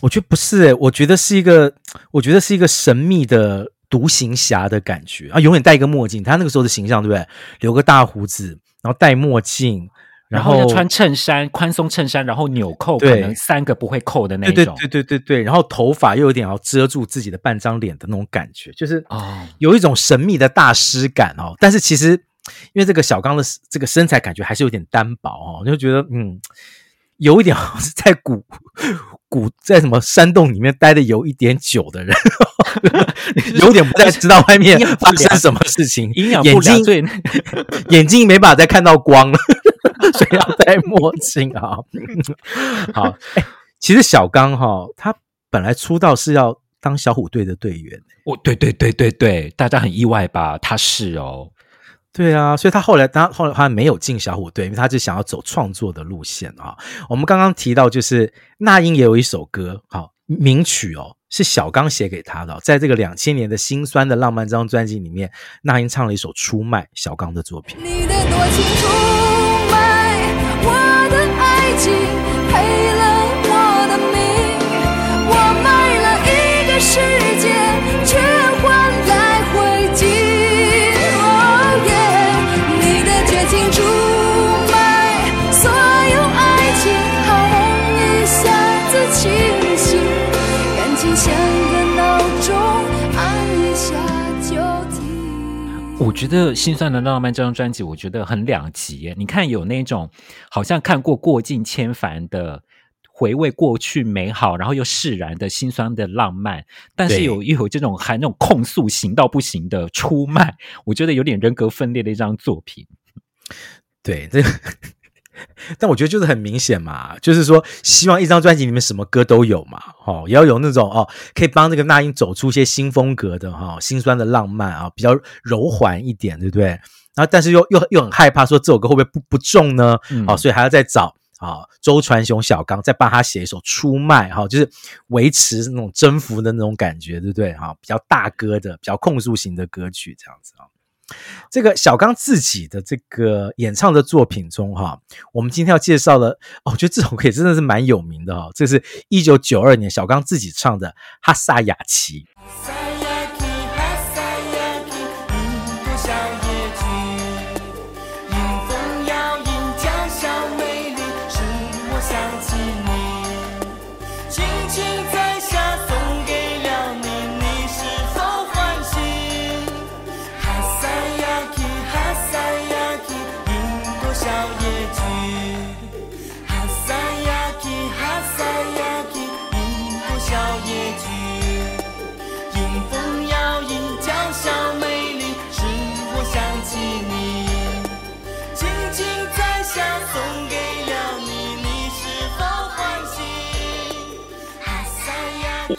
我觉得不是哎，我觉得是一个，我觉得是一个神秘的独行侠的感觉啊，永远戴一个墨镜。他那个时候的形象对不对？留个大胡子，然后戴墨镜，然后要穿衬衫，宽松衬衫，然后纽扣，可能三个不会扣的那种。对对对对对对，然后头发又有点要遮住自己的半张脸的那种感觉，就是啊，有一种神秘的大师感哦。但是其实。因为这个小刚的这个身材感觉还是有点单薄哦，就觉得嗯，有一点好像是在古古在什么山洞里面待的有一点久的人，*laughs* 有点不太知道外面发生什么事情，营养不良，眼睛没办法再看到光了，所以要戴墨镜啊。好，哎，其实小刚哈，他本来出道是要当小虎队的队员。哦，对对对对对，大家很意外吧？他是哦。对啊，所以他后来他后来他没有进小虎队，因为他就想要走创作的路线啊。我们刚刚提到，就是那英也有一首歌，好名曲哦，是小刚写给他的，在这个两千年的心酸的浪漫这张专辑里面，那英唱了一首《出卖》，小刚的作品。你的多情出我觉得《心酸的浪漫》这张专辑，我觉得很两极。你看，有那种好像看过过尽千帆的回味过去美好，然后又释然的心酸的浪漫，但是有又有这种含那种控诉行到不行的出卖，我觉得有点人格分裂的一张作品。对，这个。*laughs* 但我觉得就是很明显嘛，就是说希望一张专辑里面什么歌都有嘛，哦，也要有那种哦，可以帮这个那英走出一些新风格的哈、哦，心酸的浪漫啊，比较柔缓一点，对不对？然后但是又又又很害怕说这首歌会不会不不中呢？嗯、哦，所以还要再找啊、哦、周传雄小刚再帮他写一首出卖哈、哦，就是维持那种征服的那种感觉，对不对？哈、哦，比较大歌的，比较控诉型的歌曲这样子啊。这个小刚自己的这个演唱的作品中，哈，我们今天要介绍的，哦，我觉得这首歌也真的是蛮有名的哈。这是一九九二年小刚自己唱的《哈萨雅琪》。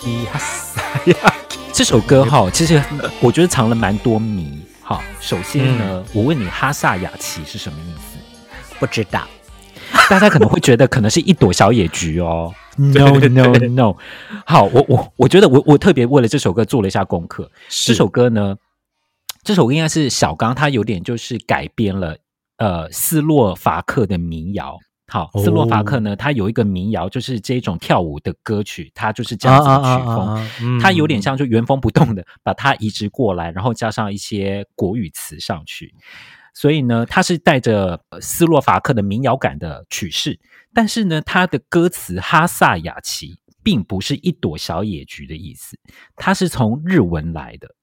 *laughs* 这首歌哈，其实我觉得藏了蛮多谜。好，首先呢，嗯、我问你，哈萨雅琪是什么意思？不知道，大家可能会觉得可能是一朵小野菊哦。*laughs* No No No，好，我我我觉得我我特别为了这首歌做了一下功课。这首歌呢，这首歌应该是小刚他有点就是改编了呃斯洛伐克的民谣。好，斯洛伐克呢，它有一个民谣，就是这种跳舞的歌曲，它就是这样子的曲风，它有点像就原封不动的把它移植过来，然后加上一些国语词上去，所以呢，它是带着斯洛伐克的民谣感的曲式，但是呢，它的歌词哈萨雅奇并不是一朵小野菊的意思，它是从日文来的，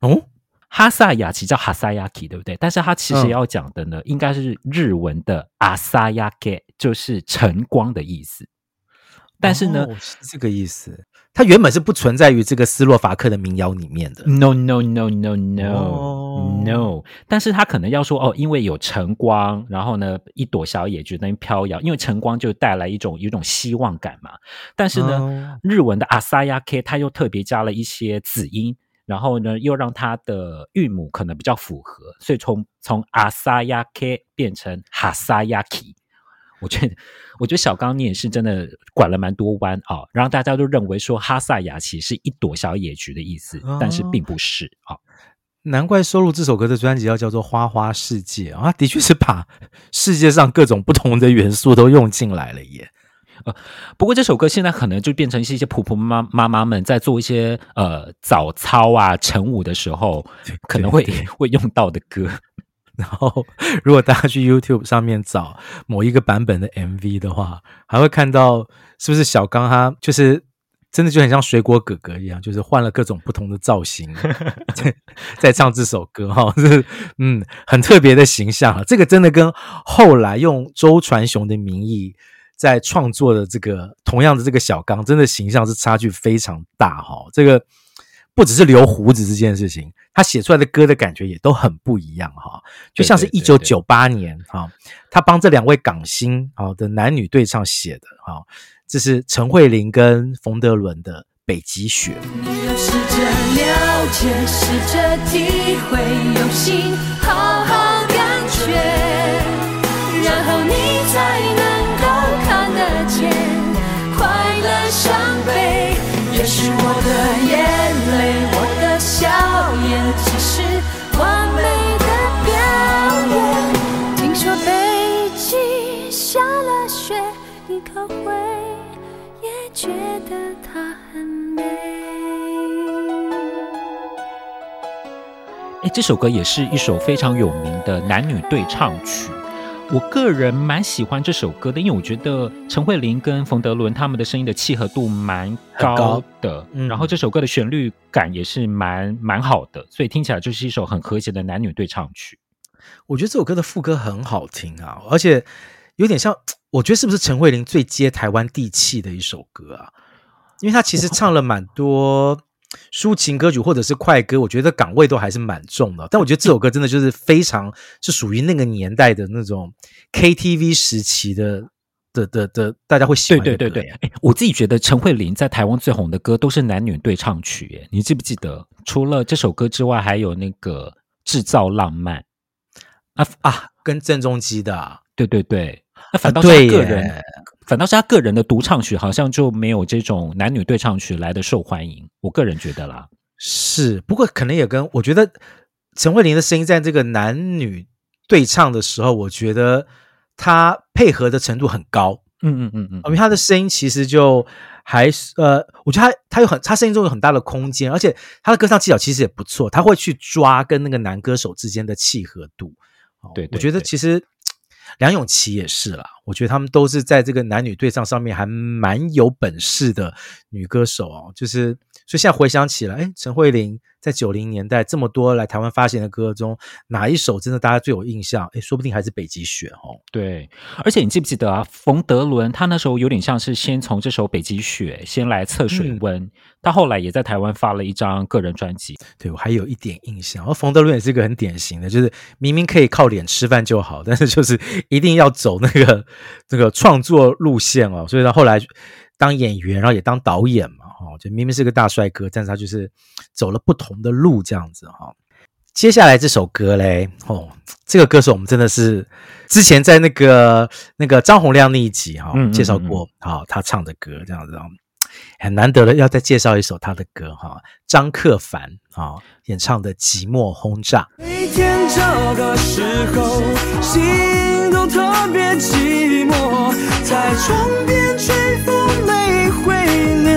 哦。哈萨雅琪叫哈萨雅琪，对不对？但是它其实要讲的呢，嗯、应该是日文的阿萨雅给，就是晨光的意思。但是呢，哦、是这个意思，它原本是不存在于这个斯洛伐克的民谣里面的。No no no no no、哦、no。但是他可能要说哦，因为有晨光，然后呢，一朵小野菊在飘摇，因为晨光就带来一种有一种希望感嘛。但是呢，哦、日文的阿萨雅 K，它又特别加了一些子音。然后呢，又让它的韵母可能比较符合，所以从从阿萨亚 K 变成哈萨亚 K，我觉得，我觉得小刚你也是真的拐了蛮多弯啊，然后大家都认为说哈萨雅琪是一朵小野菊的意思，哦、但是并不是啊。难怪收录这首歌的专辑要叫做《花花世界》啊，的确是把世界上各种不同的元素都用进来了耶。呃，不过这首歌现在可能就变成是一些婆婆妈妈妈们在做一些呃早操啊、晨舞的时候可能会 *laughs* 会用到的歌。*laughs* 然后，如果大家去 YouTube 上面找某一个版本的 MV 的话，还会看到是不是小刚他就是真的就很像水果哥哥一样，就是换了各种不同的造型 *laughs* 在在唱这首歌哈，是嗯很特别的形象啊。这个真的跟后来用周传雄的名义。在创作的这个同样的这个小刚，真的形象是差距非常大哈。这个不只是留胡子这件事情，他写出来的歌的感觉也都很不一样哈。就像是一九九八年哈，他帮这两位港星啊的男女对唱写的哈，这是陈慧琳跟冯德伦的《北极雪》。你要试着了解，试着体会，用心觉得它很美？哎，这首歌也是一首非常有名的男女对唱曲。我个人蛮喜欢这首歌的，因为我觉得陈慧琳跟冯德伦他们的声音的契合度蛮高的，嗯、然后这首歌的旋律感也是蛮蛮好的，所以听起来就是一首很和谐的男女对唱曲。我觉得这首歌的副歌很好听啊，而且有点像，我觉得是不是陈慧琳最接台湾地气的一首歌啊？因为她其实唱了蛮多。抒情歌曲或者是快歌，我觉得港位都还是蛮重的。但我觉得这首歌真的就是非常是属于那个年代的那种 KTV 时期的的的的，大家会喜欢的歌。对对对哎，我自己觉得陈慧琳在台湾最红的歌都是男女对唱曲。耶，你记不记得？除了这首歌之外，还有那个制造浪漫啊啊，跟郑中基的、啊。对对对，那反倒是他个人。反倒是他个人的独唱曲，好像就没有这种男女对唱曲来的受欢迎。我个人觉得啦，是，不过可能也跟我觉得陈慧琳的声音在这个男女对唱的时候，我觉得他配合的程度很高。嗯嗯嗯嗯，因为他的声音其实就还是呃，我觉得他他有很他声音中有很大的空间，而且他的歌唱技巧其实也不错，他会去抓跟那个男歌手之间的契合度。对，对，对，我觉得其实。梁咏琪也是啦，我觉得他们都是在这个男女对唱上面还蛮有本事的女歌手哦。就是，所以现在回想起来，哎，陈慧琳在九零年代这么多来台湾发行的歌中，哪一首真的大家最有印象？哎，说不定还是《北极雪》哦。对，而且你记不记得啊？冯德伦他那时候有点像是先从这首《北极雪》先来测水温，嗯、*laughs* 他后来也在台湾发了一张个人专辑。对，我还有一点印象。而冯德伦也是一个很典型的，就是明明可以靠脸吃饭就好，但是就是一定要走那个那个创作路线哦。所以他后来当演员，然后也当导演嘛。哦，就明明是个大帅哥，但是他就是走了不同的路，这样子哈、哦。接下来这首歌嘞，哦，这个歌手我们真的是之前在那个那个张洪量那一集哈、哦嗯嗯嗯介绍过，好、哦，他唱的歌这样子啊、哦，很难得的要再介绍一首他的歌哈、张克凡啊、演唱的《寂寞轰炸》。每天这个时候，心都特别寂寞，在窗边吹风没回流。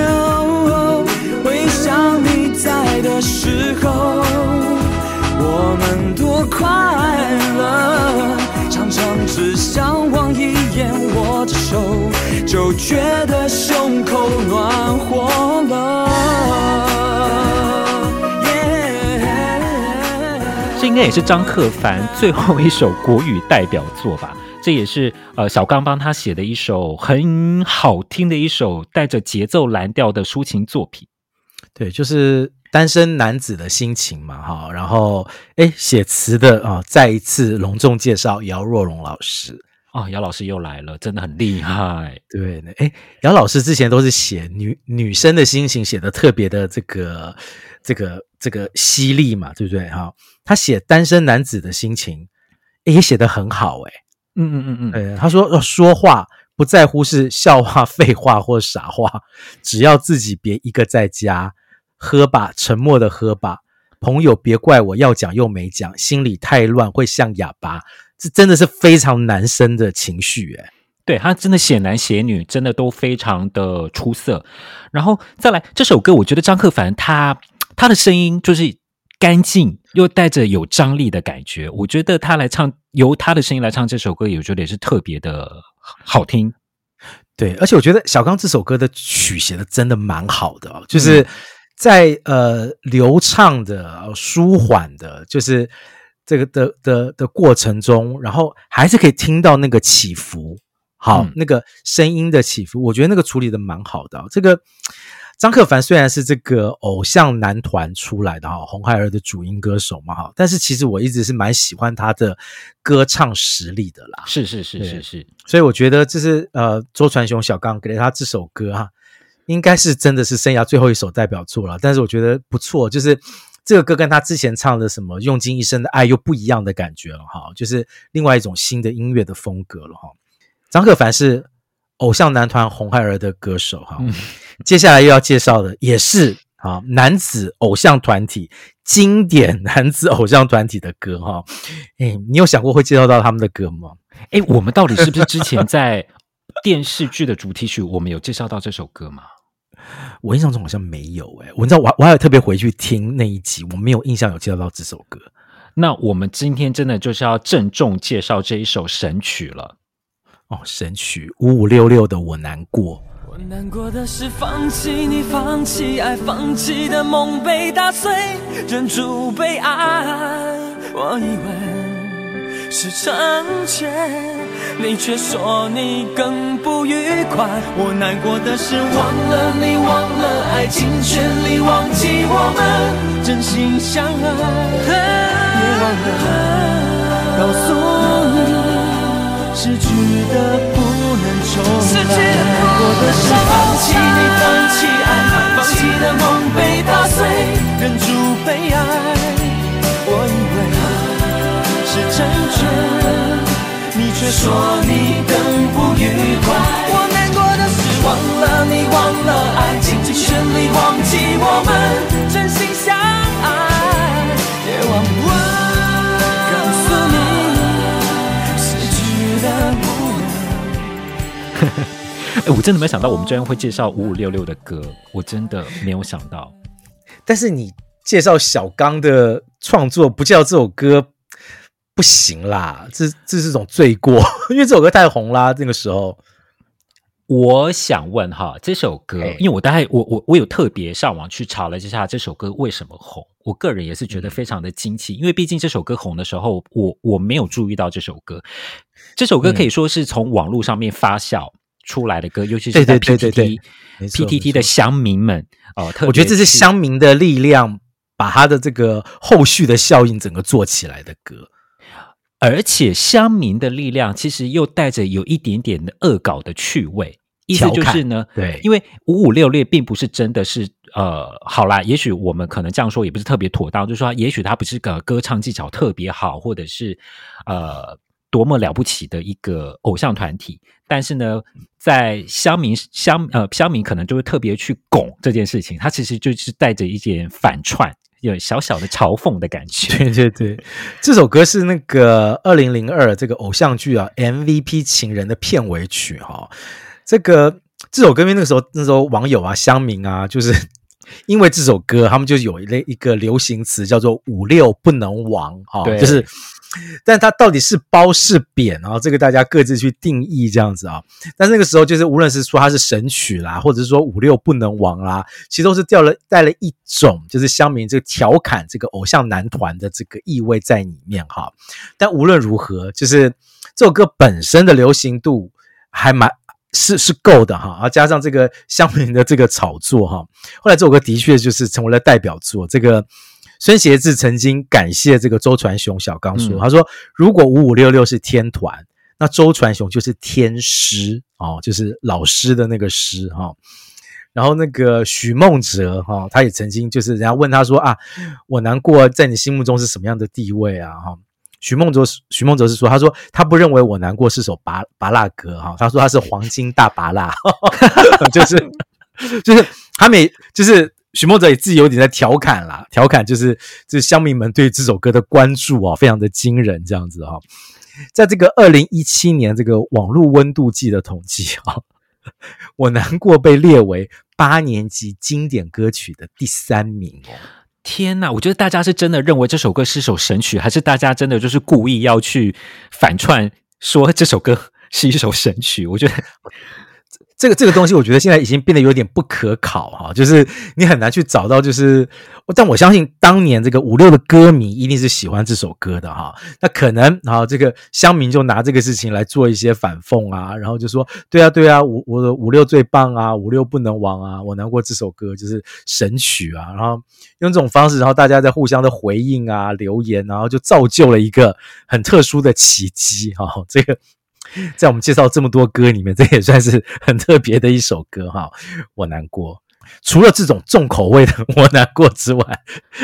的时候，我们多快乐，常常只想望一眼，握着手就觉得胸口暖和了。这应该也是张克帆最后一首国语代表作吧？这也是呃小刚帮他写的一首很好听的一首带着节奏蓝调的抒情作品。对，就是。单身男子的心情嘛，哈，然后哎，写词的啊，再一次隆重介绍姚若龙老师啊，姚老师又来了，真的很厉害。对，哎，姚老师之前都是写女女生的心情，写的特别的这个这个这个犀利嘛，对不对？哈，他写单身男子的心情也写得很好，哎，嗯嗯嗯嗯，对，他说要说话不在乎是笑话、废话或傻话，只要自己别一个在家。喝吧，沉默的喝吧，朋友别怪我要讲又没讲，心里太乱会像哑巴，这真的是非常男生的情绪诶，对，他真的写男写女，真的都非常的出色。然后再来这首歌，我觉得张克凡他他的声音就是干净又带着有张力的感觉，我觉得他来唱由他的声音来唱这首歌，也我觉得也是特别的好听。对，而且我觉得小刚这首歌的曲写的真的蛮好的哦，就是。嗯在呃流畅的、舒缓的，就是这个的的的过程中，然后还是可以听到那个起伏，好，嗯、那个声音的起伏，我觉得那个处理的蛮好的、哦。这个张克帆虽然是这个偶像男团出来的哈，红孩儿的主音歌手嘛哈，但是其实我一直是蛮喜欢他的歌唱实力的啦。是是是是是，所以我觉得这是呃周传雄小刚给了他这首歌哈，应该是真的是生涯最后一首代表作了。但是我觉得不错，就是这个歌跟他之前唱的什么用尽一生的爱又不一样的感觉了哈，就是另外一种新的音乐的风格了哈。张克凡是偶像男团红孩儿的歌手哈，嗯、接下来又要介绍的也是啊男子偶像团体经典男子偶像团体的歌哈，哎，你有想过会介绍到他们的歌吗？哎，我们到底是不是之前在电视剧的主题曲我们有介绍到这首歌吗？我印象中好像没有哎，我知道我我还有特别回去听那一集，我没有印象有介绍到这首歌。那我们今天真的就是要郑重介绍这一首神曲了。哦，神曲五五六六的我难过。我难过的是放弃你，放弃爱，放弃的梦被打碎，忍住悲哀。我以为是成全，你却说你更不愉快。我难过的是忘了你，忘了爱，尽全力忘记我们真心相爱，别忘了告诉你。失去的不能重来，难过的是放弃你，放弃爱，放弃的梦被打碎，忍住悲哀。成全，你却说你更不愉快。我难过的是忘了你，忘了爱，尽尽全力忘记我们真心相爱，别忘了。哎，我真的没想到我们居然会介绍五五六六的歌，我真的没有想到。但是你介绍小刚的创作，不叫这首歌不行啦，这这是种罪过，*laughs* 因为这首歌太红啦。那个时候，我想问哈，这首歌，因为我大概我我我有特别上网去查了一下这首歌为什么红，我个人也是觉得非常的惊奇，因为毕竟这首歌红的时候，我我没有注意到这首歌。这首歌可以说是从网络上面发酵出来的歌，嗯、尤其是在 PTT、PTT 的乡民们哦，特我觉得这是乡民的力量，把他的这个后续的效应整个做起来的歌，而且乡民的力量其实又带着有一点点的恶搞的趣味，意思就是呢，对，因为五五六六并不是真的是呃，好啦，也许我们可能这样说也不是特别妥当，就是说，也许他不是个歌唱技巧特别好，或者是呃。多么了不起的一个偶像团体，但是呢，在乡民乡呃乡民可能就会特别去拱这件事情，他其实就是带着一点反串，有小小的嘲讽的感觉。*laughs* 对对对，这首歌是那个二零零二这个偶像剧啊 MVP 情人的片尾曲哈、哦。这个这首歌因为那个时候那时候网友啊乡民啊，就是因为这首歌，他们就有一类一个流行词叫做“五六不能亡”哈、哦，就是。但它到底是褒是贬啊？这个大家各自去定义这样子啊。但那个时候就是无论是说它是神曲啦，或者是说五六不能亡啦，其实都是掉了带了一种就是乡民这个调侃这个偶像男团的这个意味在里面哈。但无论如何，就是这首歌本身的流行度还蛮是是够的哈，然后加上这个乡民的这个炒作哈，后来这首歌的确就是成为了代表作这个。孙协志曾经感谢这个周传雄小刚说：“嗯、他说，如果五五六六是天团，那周传雄就是天师哦，就是老师的那个师哈、哦。然后那个许孟哲哈、哦，他也曾经就是人家问他说啊，我难过在你心目中是什么样的地位啊？哈，许孟哲许孟哲是说，他说他不认为我难过是首拔拔蜡歌哈，他说他是黄金大拔蜡，*laughs* 就是 *laughs* 就是他每就是。”许孟哲也自己有点在调侃啦，调侃就是这乡民们对这首歌的关注啊，非常的惊人，这样子哈。在这个二零一七年这个网络温度计的统计啊，*laughs* 我难过被列为八年级经典歌曲的第三名。天呐，我觉得大家是真的认为这首歌是首神曲，还是大家真的就是故意要去反串说这首歌是一首神曲？我觉得。这个这个东西，我觉得现在已经变得有点不可考哈，就是你很难去找到，就是，但我相信当年这个五六的歌迷一定是喜欢这首歌的哈。那可能哈，这个乡民就拿这个事情来做一些反讽啊，然后就说，对啊对啊，五我的五六最棒啊，五六不能亡啊，我难过这首歌就是神曲啊，然后用这种方式，然后大家在互相的回应啊、留言，然后就造就了一个很特殊的奇迹哈，这个。*laughs* 在我们介绍这么多歌里面，这也算是很特别的一首歌哈。我难过，除了这种重口味的我难过之外，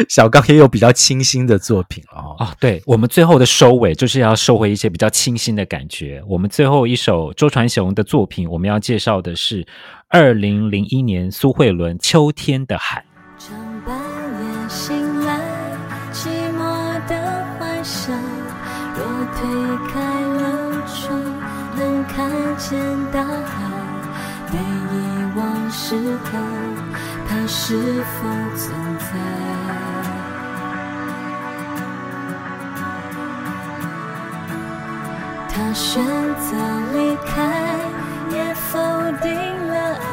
小刚也有比较清新的作品哦。啊，对，我们最后的收尾就是要收回一些比较清新的感觉。我们最后一首周传雄的作品，我们要介绍的是二零零一年苏慧伦《秋天的海》。见大海被遗忘时候，它是否存在？他选择离开，也否定了爱。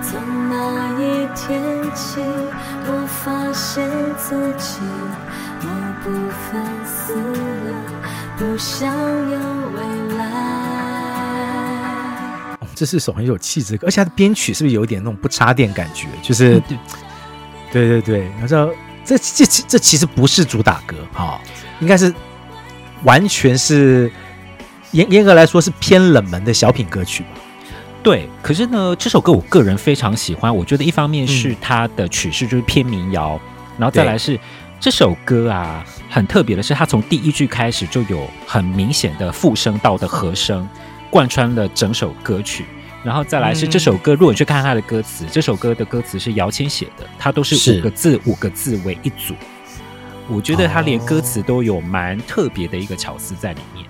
从那一天起，我发现自己某部分死了，不想有未来。这是首很有气质的歌，而且它的编曲是不是有点那种不插电感觉？就是，对对对，然后这这这这其实不是主打歌哈、哦，应该是完全是严严格来说是偏冷门的小品歌曲吧？对，可是呢，这首歌我个人非常喜欢，我觉得一方面是它的曲式就是偏民谣，嗯、然后再来是这首歌啊，很特别的是，它从第一句开始就有很明显的复声道的和声。贯穿了整首歌曲，然后再来是这首歌。如果你去看他的歌词，这首歌的歌词是姚谦写的，它都是五个字五个字为一组。我觉得他连歌词都有蛮特别的一个巧思在里面。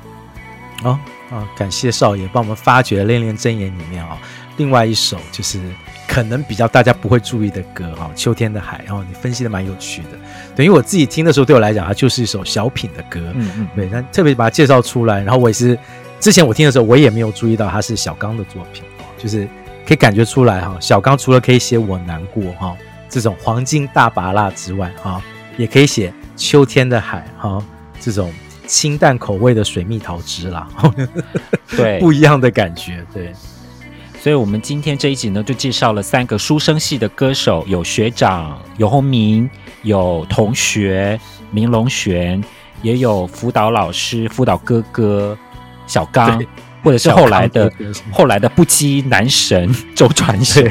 哦啊，感谢少爷帮我们发掘《恋恋真言》里面啊，另外一首就是可能比较大家不会注意的歌哈，《秋天的海》。然后你分析的蛮有趣的，等于我自己听的时候，对我来讲，它就是一首小品的歌。嗯嗯，对，但特别把它介绍出来，然后我也是。之前我听的时候，我也没有注意到他是小刚的作品哦，就是可以感觉出来哈，小刚除了可以写我难过哈这种黄金大芭乐之外哈，也可以写秋天的海哈这种清淡口味的水蜜桃汁啦，*laughs* 对，不一样的感觉，对。所以我们今天这一集呢，就介绍了三个书生系的歌手，有学长游鸿明，有同学明龙玄，也有辅导老师辅导哥哥。小刚，或者是后来的后来的不羁男神 *laughs* 周传雄，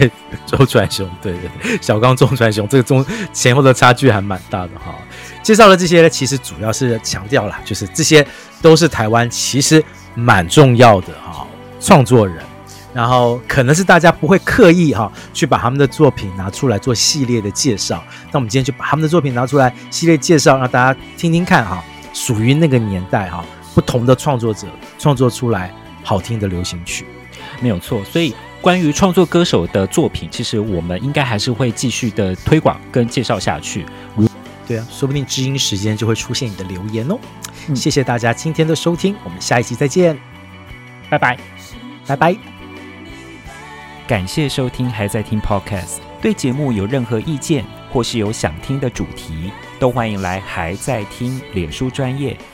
周传雄，对对对，小刚周传雄，这个中前后的差距还蛮大的哈。介绍了这些呢，其实主要是强调了，就是这些都是台湾其实蛮重要的哈创作人，然后可能是大家不会刻意哈去把他们的作品拿出来做系列的介绍，那我们今天就把他们的作品拿出来系列介绍，让大家听听看哈，属于那个年代哈。不同的创作者创作出来好听的流行曲，没有错。所以关于创作歌手的作品，其实我们应该还是会继续的推广跟介绍下去。对啊，说不定知音时间就会出现你的留言哦。嗯，谢谢大家今天的收听，我们下一期再见，拜拜，拜拜。感谢收听，还在听 Podcast，对节目有任何意见，或是有想听的主题，都欢迎来还在听脸书专页